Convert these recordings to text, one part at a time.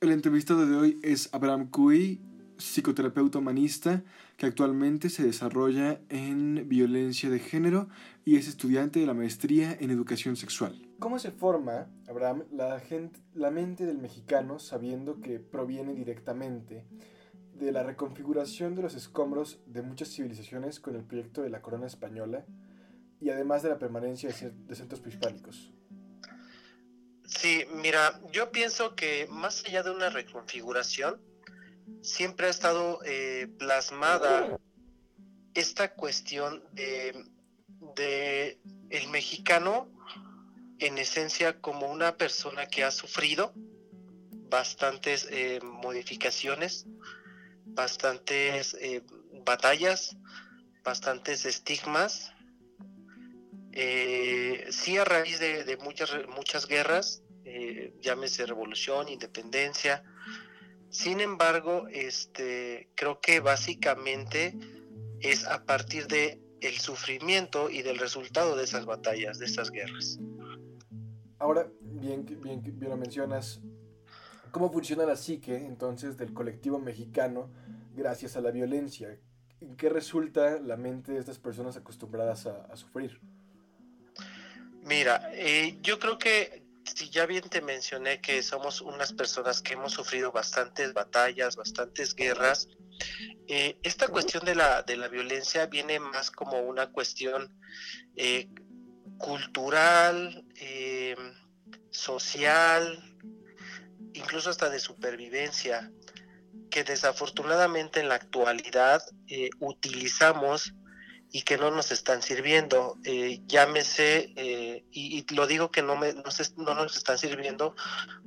El entrevistado de hoy es Abraham Cui, psicoterapeuta humanista que actualmente se desarrolla en violencia de género y es estudiante de la maestría en educación sexual. ¿Cómo se forma, Abraham, la, mente del mexicano sabiendo que proviene directamente de la reconfiguración de los escombros de muchas civilizaciones con el proyecto de la corona española y además de la permanencia de centros prehispánicos? Sí, mira, yo pienso que más allá de una reconfiguración, siempre ha estado eh, plasmada esta cuestión de, el mexicano en esencia como una persona que ha sufrido bastantes eh, modificaciones, bastantes eh, batallas, bastantes estigmas, eh, sí a raíz de, muchas, muchas guerras, eh, llámese revolución, independencia. Sin embargo, este, creo que básicamente es a partir de el sufrimiento y del resultado de esas batallas, de esas guerras. Ahora, bien, bien, bien lo mencionas, ¿cómo funciona la psique entonces del colectivo mexicano gracias a la violencia? ¿En qué resulta la mente de estas personas acostumbradas a sufrir? Mira, eh, yo creo que si ya bien te mencioné que somos unas personas que hemos sufrido bastantes batallas, bastantes guerras, eh, esta cuestión de la, de la violencia viene más como una cuestión eh, cultural, social, incluso hasta de supervivencia, que desafortunadamente en la actualidad utilizamos y que no nos están sirviendo. Llámese, y, lo digo que no, me, no, no nos están sirviendo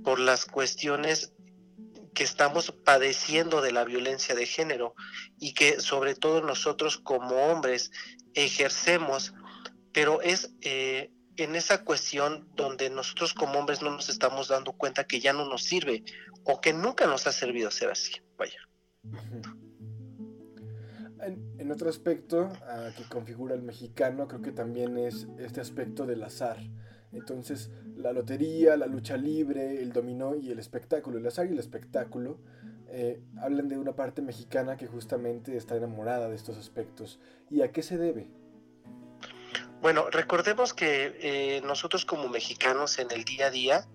por las cuestiones que estamos padeciendo de la violencia de género y que sobre todo nosotros como hombres ejercemos, pero es eh, en esa cuestión donde nosotros como hombres no nos estamos dando cuenta que ya no nos sirve o que nunca nos ha servido ser así. Vaya. En, otro aspecto que configura el mexicano, creo que también es este aspecto del azar. Entonces, la lotería, la lucha libre, el dominó y el espectáculo, el azar y el espectáculo, eh, hablan de una parte mexicana que justamente está enamorada de estos aspectos. ¿Y a qué se debe? Bueno, recordemos que eh, nosotros como mexicanos en el día a día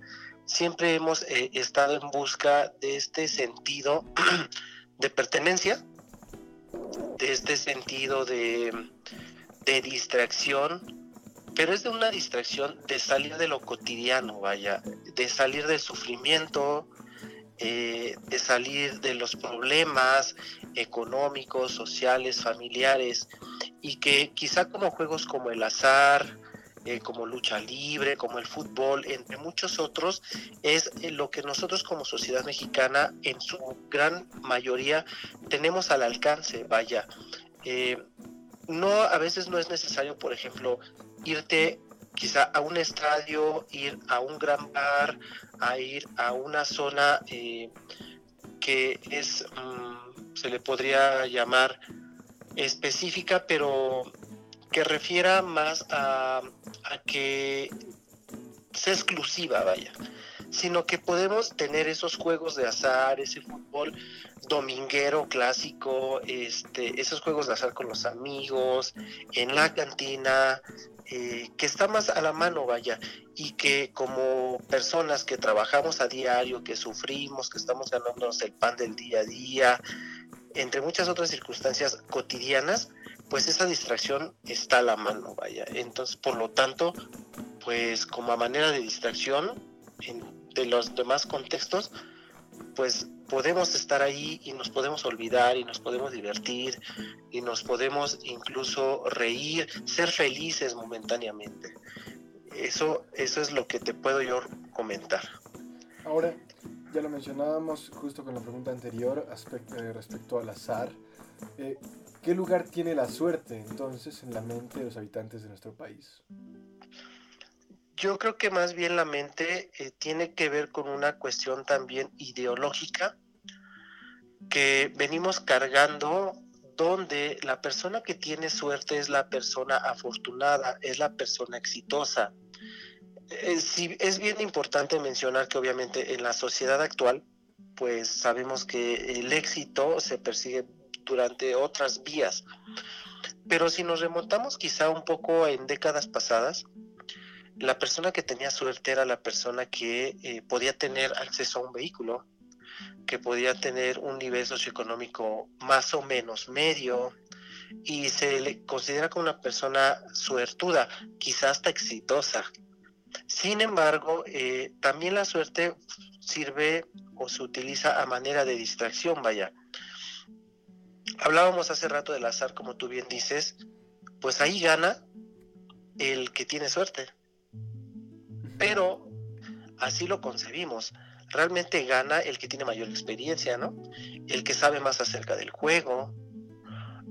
siempre hemos eh, estado en busca de este sentido de pertenencia, de este sentido de, distracción, pero es de una distracción de salir de lo cotidiano, vaya, de salir del sufrimiento, eh, de salir de los problemas económicos, sociales, familiares, y que quizá como juegos como el azar, eh, como lucha libre, como el fútbol, entre muchos otros, es eh, lo que nosotros como sociedad mexicana en su gran mayoría tenemos al alcance, vaya. Eh, no, a veces no es necesario, por ejemplo, irte quizá a un estadio, ir a un gran bar, a ir a una zona que es, mm, se le podría llamar específica, pero que refiera más a, que sea exclusiva, vaya, sino que podemos tener esos juegos de azar, ese fútbol dominguero clásico, este, esos juegos de azar con los amigos, en la cantina, eh, que está más a la mano, vaya, y que como personas que trabajamos a diario, que sufrimos, que estamos ganándonos el pan del día a día, entre muchas otras circunstancias cotidianas, pues esa distracción está a la mano, vaya. Entonces, por lo tanto, pues como manera de distracción en, de los demás contextos, pues podemos estar ahí y nos podemos olvidar y nos podemos divertir y nos podemos incluso reír, ser felices momentáneamente. Eso, eso es lo que te puedo yo comentar. Ahora, ya lo mencionábamos justo con la pregunta anterior eh, respecto al azar. Eh, ¿Qué lugar tiene la suerte entonces en la mente de los habitantes de nuestro país? Yo creo que más bien la mente eh, tiene que ver con una cuestión también ideológica que venimos cargando donde la persona que tiene suerte es la persona afortunada, es la persona exitosa. Eh, es bien importante mencionar que obviamente en la sociedad actual pues sabemos que el éxito se persigue durante otras vías. Pero si nos remontamos quizá un poco en décadas pasadas, la persona que tenía suerte era la persona que eh, podía tener acceso a un vehículo, que podía tener un nivel socioeconómico más o menos medio y se le considera como una persona suertuda, quizás hasta exitosa. Sin embargo, eh, también la suerte sirve o se utiliza a manera de distracción, vaya. Hablábamos hace rato del azar, como tú bien dices, pues ahí gana el que tiene suerte. Pero así lo concebimos. Realmente gana el que tiene mayor experiencia, ¿no? El que sabe más acerca del juego.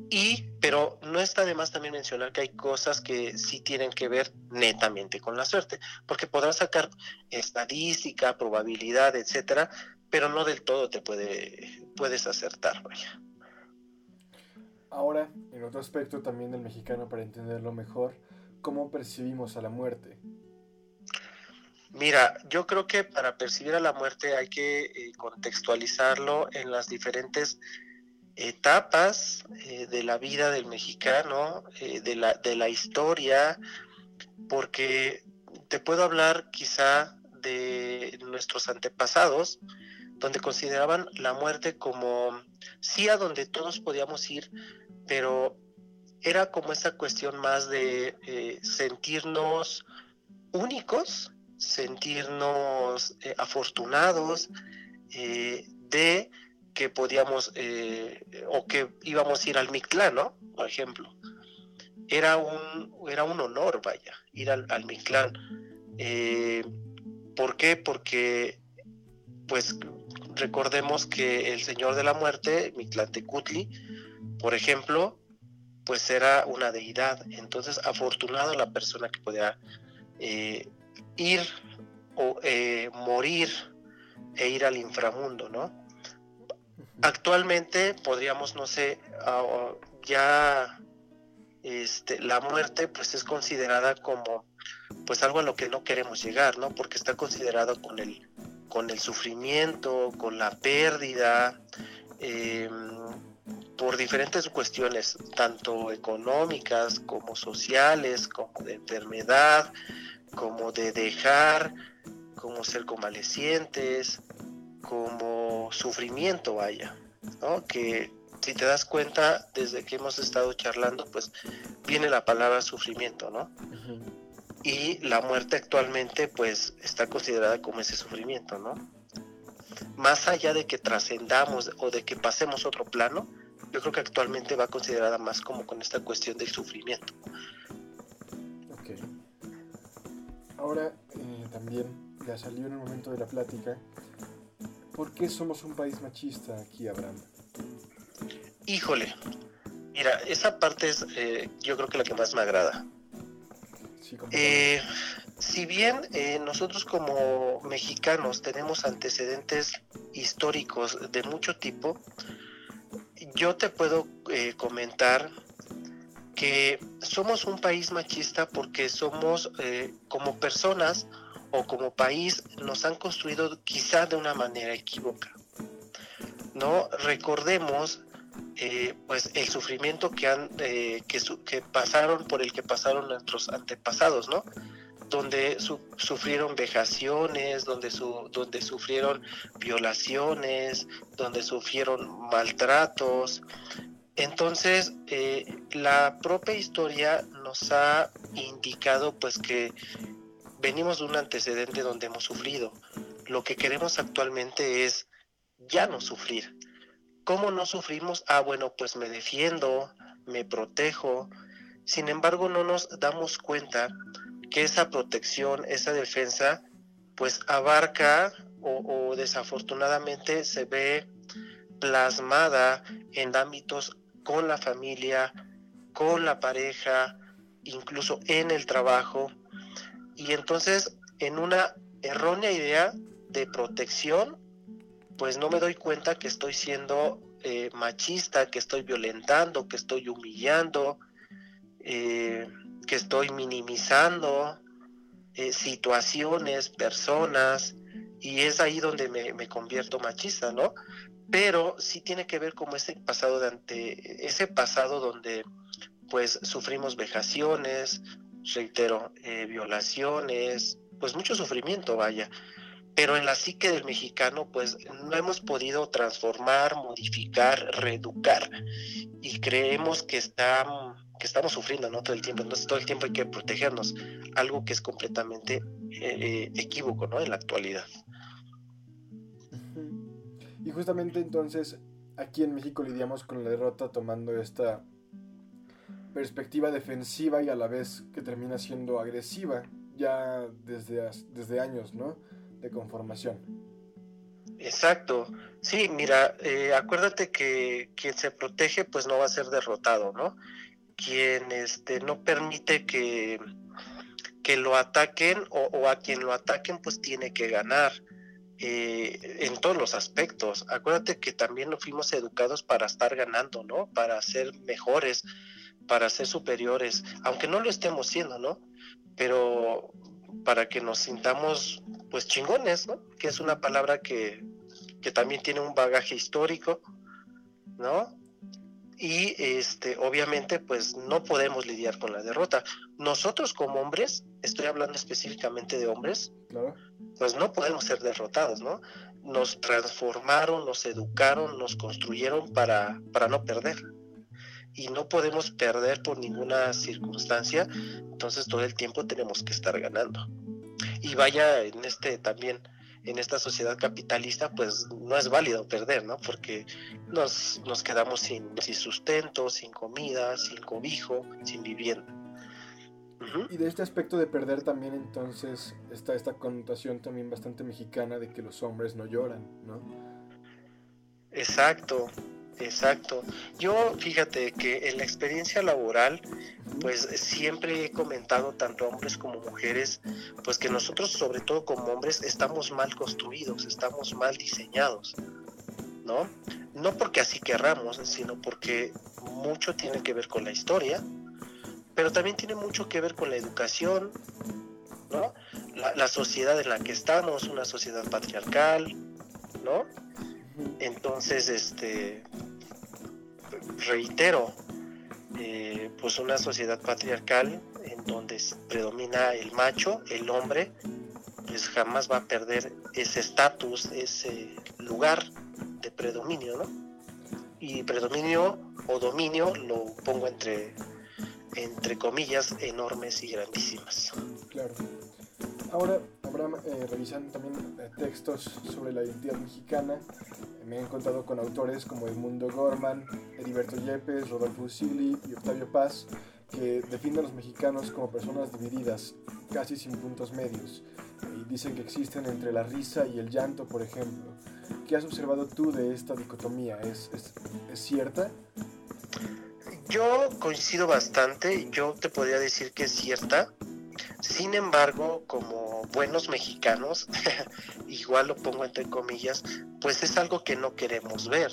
Y, pero no está de más también mencionar que hay cosas que sí tienen que ver netamente con la suerte, porque podrás sacar estadística, probabilidad, etcétera, pero no del todo te puede, puedes acertar, vaya. Ahora, en otro aspecto también del mexicano para entenderlo mejor, ¿cómo percibimos a la muerte? Mira, yo creo que para percibir a la muerte hay que eh, contextualizarlo en las diferentes etapas eh, de la vida del mexicano, eh, de, la, de la historia, porque te puedo hablar quizá de nuestros antepasados, donde consideraban la muerte como sí a donde todos podíamos ir, pero era como esa cuestión más de sentirnos únicos sentirnos eh, afortunados eh, de que podíamos eh, o que íbamos a ir al Mictlán, ¿no? Por ejemplo. Era un, era un honor, vaya, ir al, al Mictlán. ¿Por qué? Porque, pues, recordemos que el Señor de la Muerte, Tecutli, por ejemplo, pues era una deidad. Entonces, afortunado la persona que podía ir o eh, morir e ir al inframundo, ¿no? Actualmente podríamos, no sé, ya este, la muerte pues es considerada como pues algo a lo que no queremos llegar, ¿no? Porque está considerado con el, con el sufrimiento, con la pérdida, em, por diferentes cuestiones, tanto económicas como sociales, como de enfermedad, como de dejar, como ser convalecientes, como sufrimiento, vaya, ¿no? Que si te das cuenta, desde que hemos estado charlando, pues viene la palabra sufrimiento, ¿no? Y la muerte actualmente, pues, está considerada como ese sufrimiento, ¿no? Más allá de que trascendamos o de que pasemos otro plano, yo creo que actualmente va considerada más como con esta cuestión del sufrimiento. Ahora eh, también ya salió en el momento de la plática. ¿Por qué somos un país machista aquí, Abraham? Híjole, mira, esa parte es eh, yo creo que la que más me agrada. Eh, si bien nosotros como mexicanos tenemos antecedentes históricos de mucho tipo, yo te puedo comentar que somos un país machista porque somos eh, como personas o como país nos han construido quizá de una manera equívoca. No recordemos eh, pues el sufrimiento que han eh, que, pasaron por el que pasaron nuestros antepasados, ¿no? Donde sufrieron vejaciones, donde su donde sufrieron violaciones, donde sufrieron maltratos, entonces, eh, la propia historia nos ha indicado pues que venimos de un antecedente donde hemos sufrido. Lo que queremos actualmente es ya no sufrir. ¿Cómo no sufrimos? Ah, bueno, pues me defiendo, me protejo. Sin embargo, no nos damos cuenta que esa protección, esa defensa, pues abarca o, desafortunadamente se ve plasmada en ámbitos con la familia, con la pareja, incluso en el trabajo. Y entonces, en una errónea idea de protección, pues no me doy cuenta que estoy siendo eh, machista, que estoy violentando, que estoy humillando, eh, que estoy minimizando eh, situaciones, personas, y es ahí donde me, me convierto machista, ¿no? Pero sí tiene que ver como ese pasado de ante, ese pasado donde pues sufrimos vejaciones, reitero, eh, violaciones, pues mucho sufrimiento, vaya. Pero en la psique del mexicano, pues no hemos podido transformar, modificar, reeducar y creemos que, está, que estamos sufriendo ¿no? todo el tiempo. Entonces todo el tiempo hay que protegernos, algo que es completamente eh, equívoco ¿no? en la actualidad. Y justamente entonces aquí en México lidiamos con la derrota tomando esta perspectiva defensiva y a la vez que termina siendo agresiva ya desde, desde años, ¿no? De conformación. Exacto. Sí, mira, eh, acuérdate que quien se protege pues no va a ser derrotado, ¿no? Quien este, no permite que, que lo ataquen o, a quien lo ataquen pues tiene que ganar eh, en todos los aspectos. Acuérdate que también nos fuimos educados para estar ganando, ¿no? Para ser mejores, para ser superiores, aunque no lo estemos siendo, ¿no? Pero para que nos sintamos pues chingones, ¿no? Que es una palabra que, que también tiene un bagaje histórico, ¿no? Y este, obviamente, pues no podemos lidiar con la derrota. Nosotros como hombres, estoy hablando específicamente de hombres, pues no podemos ser derrotados, ¿no? Nos transformaron, nos educaron, nos construyeron para, para no perder y no podemos perder por ninguna circunstancia, entonces todo el tiempo tenemos que estar ganando. Y vaya en este también, en esta sociedad capitalista, pues no es válido perder, ¿no? Porque nos, nos quedamos sin, sin sustento, sin comida, sin cobijo, sin vivienda. Y de este aspecto de perder también entonces está esta connotación también bastante mexicana de que los hombres no lloran, ¿no? Exacto, Exacto. Yo fíjate que en la experiencia laboral, pues siempre he comentado tanto hombres como mujeres, pues que nosotros sobre todo como hombres estamos mal construidos, estamos mal diseñados, ¿no? No porque así querramos, sino porque mucho tiene que ver con la historia, pero también tiene mucho que ver con la educación, ¿no? La, la sociedad en la que estamos, una sociedad patriarcal, ¿no? Entonces, este, reitero, eh, pues una sociedad patriarcal en donde predomina el macho, el hombre, pues jamás va a perder ese estatus, ese lugar de predominio, ¿no? Y predominio o dominio lo pongo entre, entre comillas enormes y grandísimas. Claro. Ahora, Abraham, eh, revisando también eh, textos sobre la identidad mexicana, me he encontrado con autores como Edmundo Gorman, Heriberto Yepes, Rodolfo Usigli y Octavio Paz, que definen a los mexicanos como personas divididas, casi sin puntos medios, y dicen que existen entre la risa y el llanto, por ejemplo. ¿Qué has observado tú de esta dicotomía? ¿Es, es, es cierta? Yo coincido bastante, yo te podría decir que es cierta, sin embargo, como buenos mexicanos, igual lo pongo entre comillas, pues es algo que no queremos ver.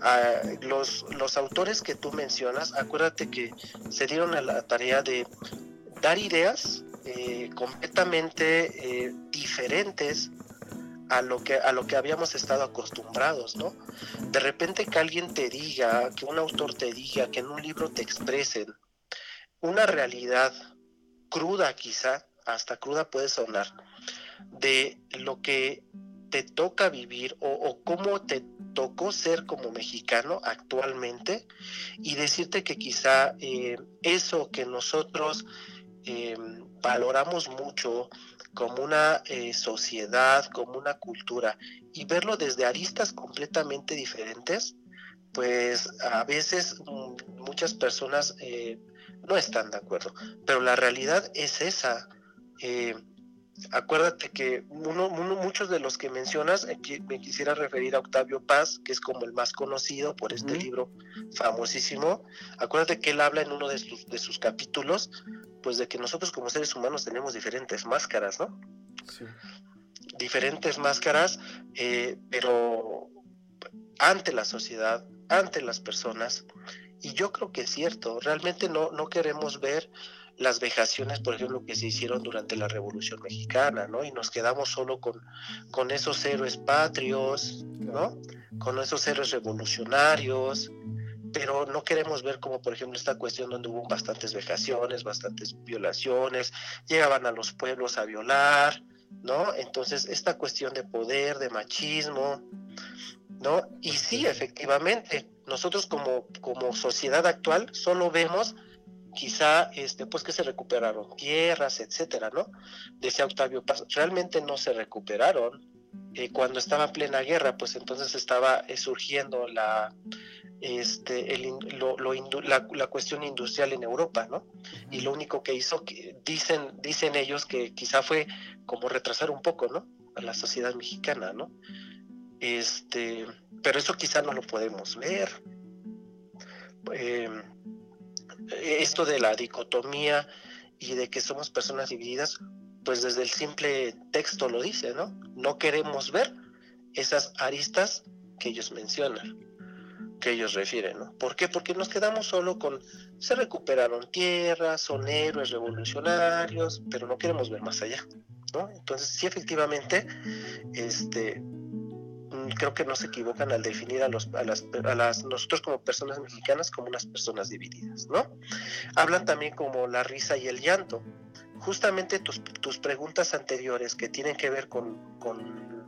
Ah, los, los autores que tú mencionas, acuérdate que se dieron a la tarea de dar ideas eh, completamente eh, diferentes a lo que a lo que habíamos estado acostumbrados, ¿no? De repente que alguien te diga, que un autor te diga, que en un libro te expresen una realidad cruda quizá, hasta cruda puede sonar, de lo que te toca vivir o, cómo te tocó ser como mexicano actualmente y decirte que quizá eh, eso que nosotros eh, valoramos mucho como una eh, sociedad, como una cultura y verlo desde aristas completamente diferentes, pues a veces mm, muchas personas no están de acuerdo. Pero la realidad es esa. Eh, acuérdate que uno, muchos de los que mencionas, me quisiera referir a Octavio Paz, que es como el más conocido por este libro famosísimo. Acuérdate que él habla en uno de sus, de sus capítulos, pues de que nosotros como seres humanos tenemos diferentes máscaras, ¿no? Sí. Diferentes máscaras, eh, pero ante la sociedad, ante las personas, y yo creo que es cierto, realmente no, no queremos ver las vejaciones, por ejemplo, que se hicieron durante la Revolución Mexicana, ¿no? Y nos quedamos solo con, con esos héroes patrios, ¿no? Con esos héroes revolucionarios, pero no queremos ver como por ejemplo esta cuestión donde hubo bastantes vejaciones, bastantes violaciones, llegaban a los pueblos a violar, ¿no? Entonces esta cuestión de poder, de machismo, ¿no? Y sí, efectivamente, nosotros como, como sociedad actual solo vemos quizá este pues que se recuperaron tierras, etcétera, ¿no? Decía Octavio Paz, realmente no se recuperaron. Eh, cuando estaba plena guerra, pues entonces estaba eh, surgiendo la, este, el, lo, la, la, cuestión industrial en Europa, ¿no? Y lo único que hizo, que dicen, dicen ellos que quizá fue como retrasar un poco, ¿no? A la sociedad mexicana, ¿no? Este, pero eso quizá no lo podemos ver. Em, esto de la dicotomía y de que somos personas divididas, pues desde el simple texto lo dice, ¿no? No queremos ver esas aristas que ellos mencionan que ellos refieren, ¿no? ¿Por qué? Porque nos quedamos solo con se recuperaron tierras, son héroes revolucionarios, pero no queremos ver más allá, ¿no? Entonces, sí, efectivamente, este, creo que no se equivocan al definir a, los, a, las, a las, nosotros como personas mexicanas como unas personas divididas, ¿no? Hablan también como la risa y el llanto. Justamente tus, tus preguntas anteriores que tienen que ver con, con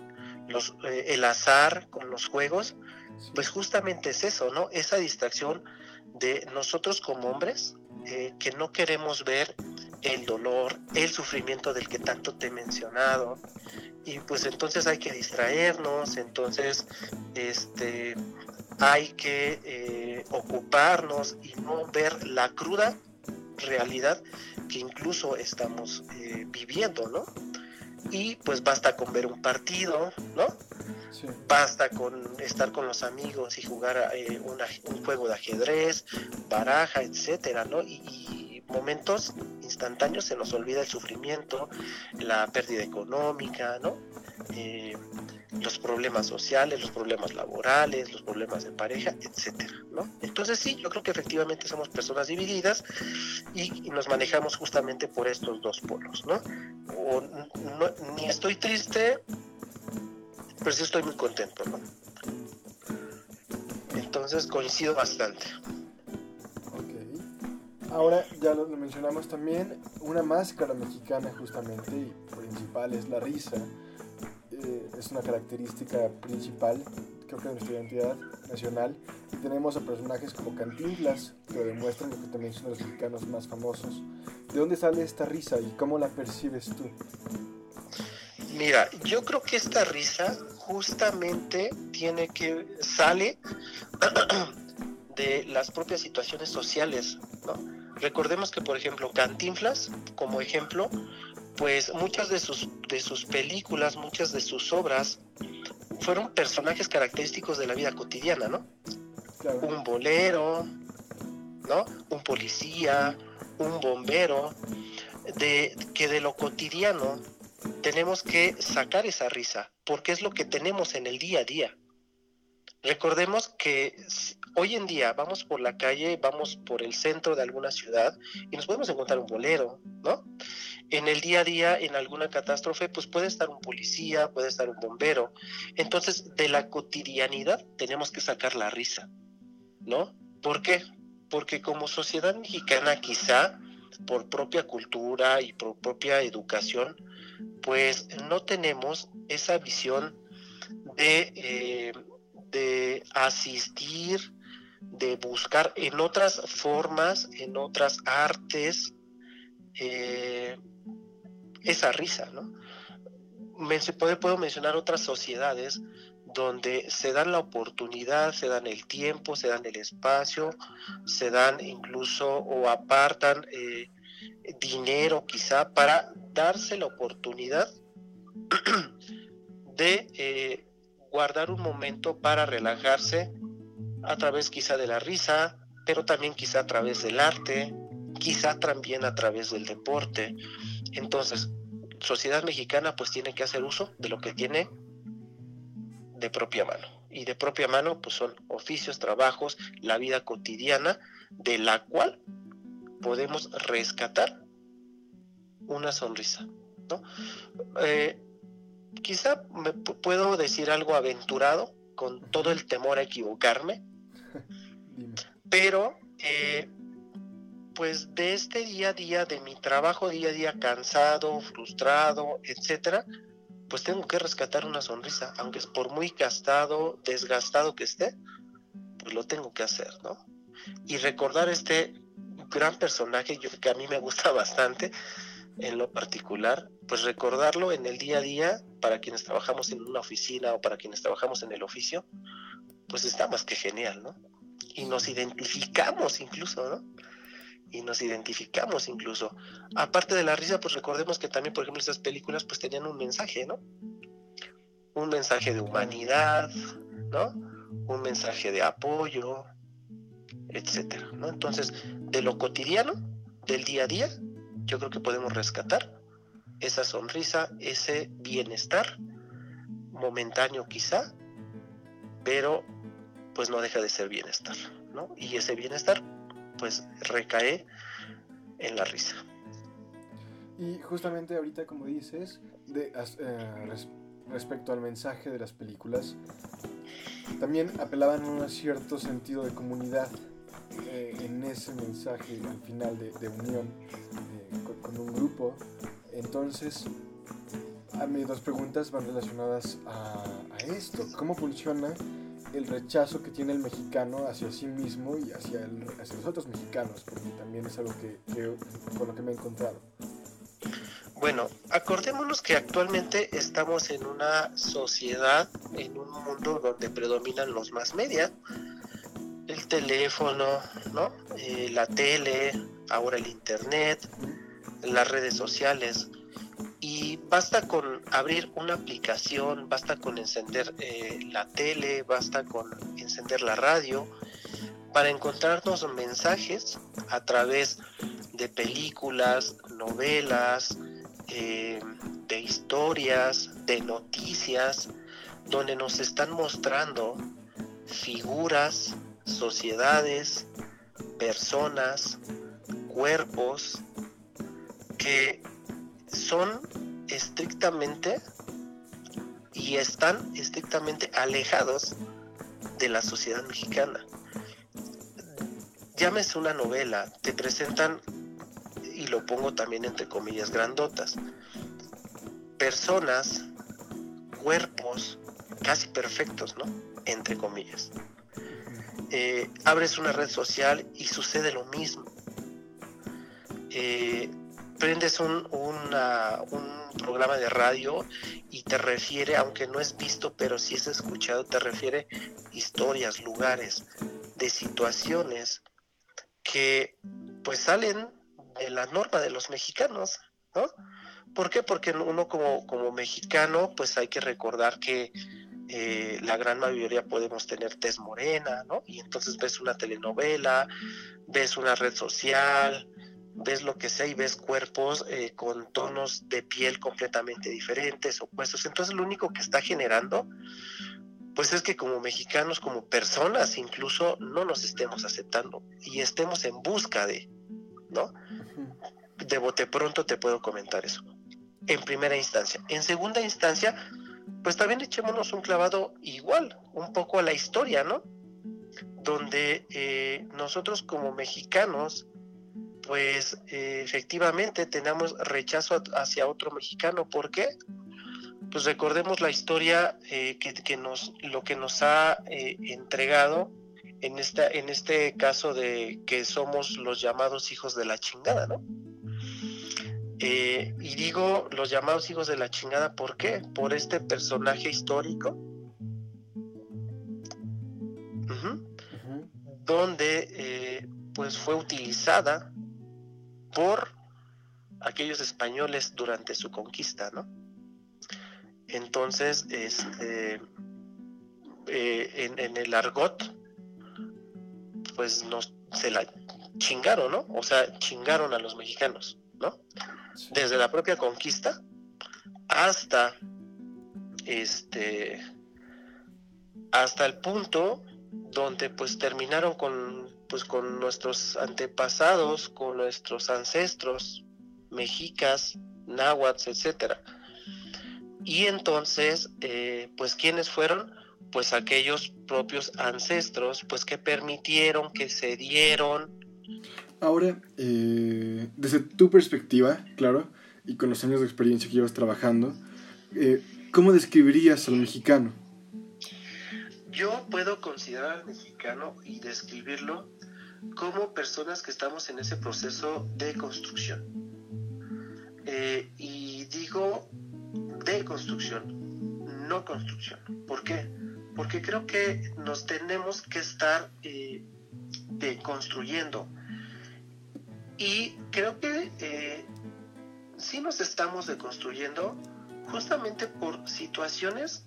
los, eh, el azar, con los juegos, pues justamente es eso, ¿no? Esa distracción de nosotros como hombres eh, que no queremos ver el dolor, el sufrimiento del que tanto te he mencionado. Y pues entonces hay que distraernos, entonces este, hay que eh, ocuparnos y no ver la cruda realidad que incluso estamos eh, viviendo, ¿no? Y pues basta con ver un partido, ¿no? Basta con estar con los amigos y jugar eh, un juego de ajedrez, baraja, etcétera, ¿no? Y, momentos instantáneos se nos olvida el sufrimiento, la pérdida económica, ¿no? Eh, los problemas sociales, los problemas laborales, los problemas de pareja, etcétera, ¿no? Entonces sí, yo creo que efectivamente somos personas divididas y, nos manejamos justamente por estos dos polos, ¿no? Ni estoy triste pero sí estoy muy contento, ¿no? Entonces coincido bastante. Ahora ya lo, mencionamos también, una máscara mexicana justamente y principal es la risa. Eh, es una característica principal, creo que de nuestra identidad nacional. Tenemos a personajes como Cantinflas, que demuestran lo que también son los mexicanos más famosos. ¿De dónde sale esta risa y cómo la percibes tú? Mira, yo creo que esta risa justamente tiene que sale de las propias situaciones sociales. Recordemos que, por ejemplo, Cantinflas, como ejemplo, pues muchas de sus, de sus películas, muchas de sus obras fueron personajes característicos de la vida cotidiana, ¿no? Un bolero, ¿no? Un policía, un bombero, de que de lo cotidiano tenemos que sacar esa risa, porque es lo que tenemos en el día a día. Recordemos que hoy en día vamos por la calle, vamos por el centro de alguna ciudad y nos podemos encontrar un bolero, ¿no? En el día a día, en alguna catástrofe, pues puede estar un policía, puede estar un bombero. Entonces, de la cotidianidad tenemos que sacar la risa, ¿no? ¿Por qué? Porque como sociedad mexicana quizá por propia cultura y por propia educación, pues no tenemos esa visión de, eh, de asistir, de buscar en otras formas, en otras artes, eh, esa risa, ¿no? puedo mencionar otras sociedades donde se dan la oportunidad, se dan el tiempo, se dan el espacio, se dan incluso o apartan eh, dinero quizá para darse la oportunidad de eh, guardar un momento para relajarse a través quizá de la risa, pero también quizá a través del arte, quizá también a través del deporte. Entonces, sociedad mexicana pues tiene que hacer uso de lo que tiene de propia mano. Y de propia mano pues son oficios, trabajos, la vida cotidiana, de la cual podemos rescatar una sonrisa, ¿no? Eh, quizá me puedo decir algo aventurado, con todo el temor a equivocarme, pero eh, pues de este día a día, de mi trabajo día a día cansado, frustrado, etcétera, pues tengo que rescatar una sonrisa, aunque es por muy gastado, desgastado que esté, pues lo tengo que hacer, ¿no? Y recordar este gran personaje yo, que a mí me gusta bastante en lo particular, pues recordarlo en el día a día para quienes trabajamos en una oficina o para quienes trabajamos en el oficio, pues está más que genial, ¿no? Y nos identificamos incluso, ¿no? Y nos identificamos incluso. Aparte de la risa, pues recordemos que también, por ejemplo, esas películas pues tenían un mensaje, ¿no? Un mensaje de humanidad, ¿no? Un mensaje de apoyo, etcétera, ¿no? Entonces, de lo cotidiano, del día a día, yo creo que podemos rescatar esa sonrisa, ese bienestar, momentáneo quizá, pero pues no deja de ser bienestar, ¿no? Y ese bienestar pues recae en la risa. Y justamente ahorita, como dices, de, eh, respecto al mensaje de las películas, también apelaban a un cierto sentido de comunidad eh, en ese mensaje al final de, unión eh, con, un grupo. Entonces, a mis dos preguntas van relacionadas a, esto. ¿Cómo funciona el rechazo que tiene el mexicano hacia sí mismo y hacia, hacia los otros mexicanos? Porque también es algo que, con lo que me he encontrado. Bueno, acordémonos que actualmente estamos en una sociedad, en un mundo donde predominan los más media, el teléfono, ¿no? Eh, la tele, ahora el internet, las redes sociales. Y basta con abrir una aplicación, basta con encender eh, la tele, basta con encender la radio para encontrarnos mensajes a través de películas, novelas, eh, de historias, de noticias, donde nos están mostrando figuras, sociedades, personas, cuerpos que son estrictamente y están estrictamente alejados de la sociedad mexicana. Llámese una novela, te presentan, y lo pongo también entre comillas grandotas, personas, cuerpos casi perfectos, ¿no? Entre comillas. Eh, abres una red social y sucede lo mismo. Eh, prendes un, programa de radio y te refiere, aunque no es visto, pero sí es escuchado, te refiere historias, lugares, de situaciones que pues salen de la norma de los mexicanos, ¿no? ¿Por qué? Porque uno como mexicano pues hay que recordar que eh, la gran mayoría podemos tener tez morena, ¿no? Y entonces ves una telenovela, ves una red social, ves lo que sea y ves cuerpos eh, con tonos de piel completamente diferentes, opuestos. Entonces lo único que está generando, pues es que como mexicanos, como personas incluso, no nos estemos aceptando y estemos en busca de, ¿no? De bote pronto te puedo comentar eso. En primera instancia. En segunda instancia, pues también echémonos un clavado igual, un poco a la historia, ¿no? Donde eh, nosotros como mexicanos, pues eh, efectivamente tenemos rechazo hacia otro mexicano. ¿Por qué? Pues recordemos la historia eh, que, nos, lo que nos ha entregado en, esta, en este caso de que somos los llamados hijos de la chingada, ¿no? Eh, y digo los llamados hijos de la chingada, ¿por qué? Por este personaje histórico, donde eh, pues fue utilizada por aquellos españoles durante su conquista, ¿no? Entonces, este, eh, en, en, el argot, pues nos, se la chingaron, ¿no? O sea, chingaron a los mexicanos, ¿no? desde la propia conquista hasta este hasta el punto donde pues terminaron con pues con nuestros antepasados, con nuestros ancestros, mexicas, náhuatl, etcétera. Y entonces, eh, pues ¿quiénes fueron? Pues aquellos propios ancestros, pues que permitieron, que se dieron. Ahora, eh, desde tu perspectiva, claro, y con los años de experiencia que llevas trabajando, eh, ¿cómo describirías al mexicano? Yo puedo considerar al mexicano y describirlo como personas que estamos en ese proceso de construcción. Eh, y digo de construcción, no construcción. ¿Por qué? Porque creo que nos tenemos que estar eh, construyendo. Y creo que eh, sí nos estamos deconstruyendo justamente por situaciones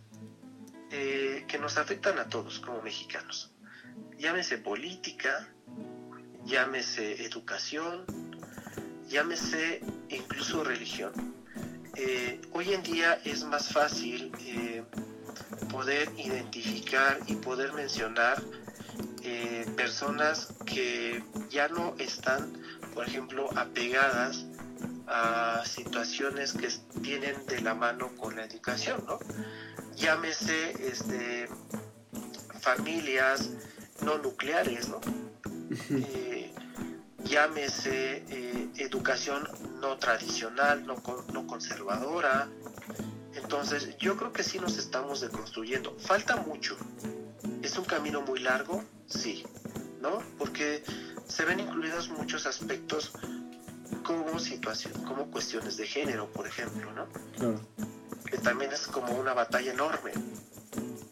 eh, que nos afectan a todos como mexicanos. Llámese política, llámese educación, llámese incluso religión. Eh, hoy en día es más fácil poder identificar y poder mencionar personas que ya no están, por ejemplo, apegadas a situaciones que tienen de la mano con la educación, ¿no? llámese este, familias no nucleares, ¿no? Eh, llámese eh, educación no tradicional, no, no conservadora. Entonces, yo creo que sí nos estamos deconstruyendo. Falta mucho. ¿Es un camino muy largo? Sí, ¿no? Porque se ven incluidos muchos aspectos como situación, como cuestiones de género, por ejemplo, ¿no? Claro que también es como una batalla enorme.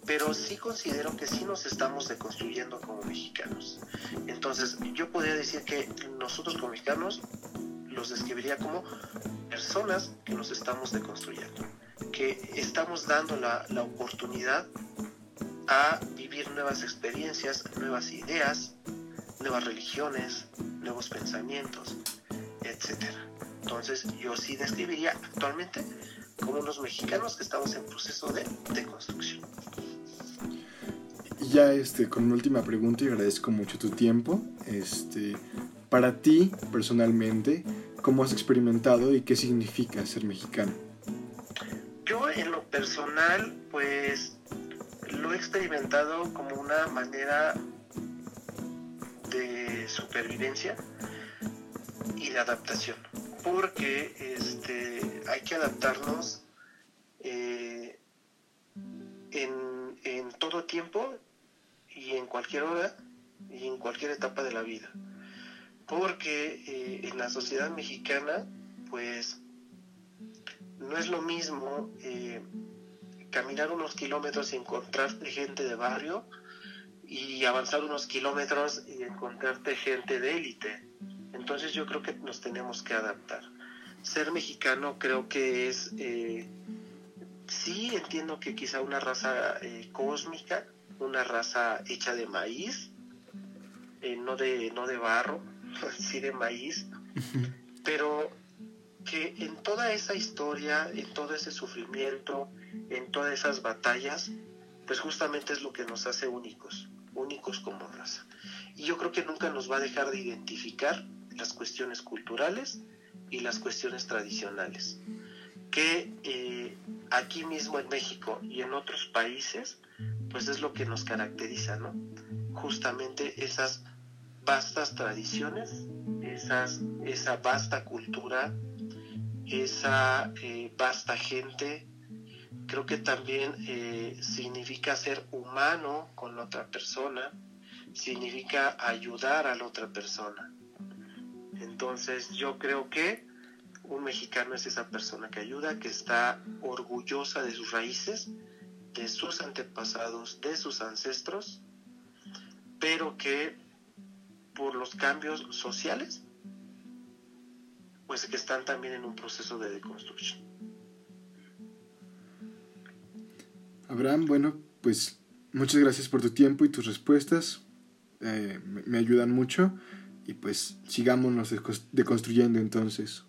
Pero sí considero que sí nos estamos deconstruyendo como mexicanos. Entonces, yo podría decir que nosotros como mexicanos los describiría como personas que nos estamos deconstruyendo, que estamos dando la, la oportunidad a vivir nuevas experiencias, nuevas ideas, nuevas religiones, nuevos pensamientos, etc. Entonces yo sí describiría actualmente como los mexicanos que estamos en proceso de, de construcción. Y ya este, con una última pregunta y agradezco mucho tu tiempo. Este, para ti, personalmente, ¿cómo has experimentado y qué significa ser mexicano? Yo en lo personal, pues lo he experimentado como una manera supervivencia y de adaptación porque este, hay que adaptarnos eh, en, en, todo tiempo y en cualquier hora y en cualquier etapa de la vida. Porque eh, en la sociedad mexicana, pues, no es lo mismo eh, caminar unos kilómetros y encontrarte gente de barrio y avanzar unos kilómetros y encontrarte gente de élite. Entonces yo creo que nos tenemos que adaptar. Ser mexicano creo que es, eh, sí entiendo que quizá una raza eh, cósmica, una raza hecha de maíz, eh, no, de, no de barro, sí de maíz, pero que en toda esa historia, en todo ese sufrimiento, en todas esas batallas, pues justamente es lo que nos hace únicos, únicos como raza. Y yo creo que nunca nos va a dejar de identificar las cuestiones culturales y las cuestiones tradicionales, que eh, aquí mismo en México y en otros países, pues es lo que nos caracteriza, ¿no? Justamente esas vastas tradiciones, esas, esa vasta cultura, esa eh, vasta gente, creo que también eh, significa ser humano con la otra persona, significa ayudar a la otra persona. Entonces yo creo que un mexicano es esa persona que ayuda, que está orgullosa de sus raíces, de sus antepasados, de sus ancestros, pero que por los cambios sociales, pues que están también en un proceso de deconstrucción. Abraham, bueno, pues muchas gracias por tu tiempo y tus respuestas. Eh, me ayudan mucho y pues sigámonos deconstruyendo entonces.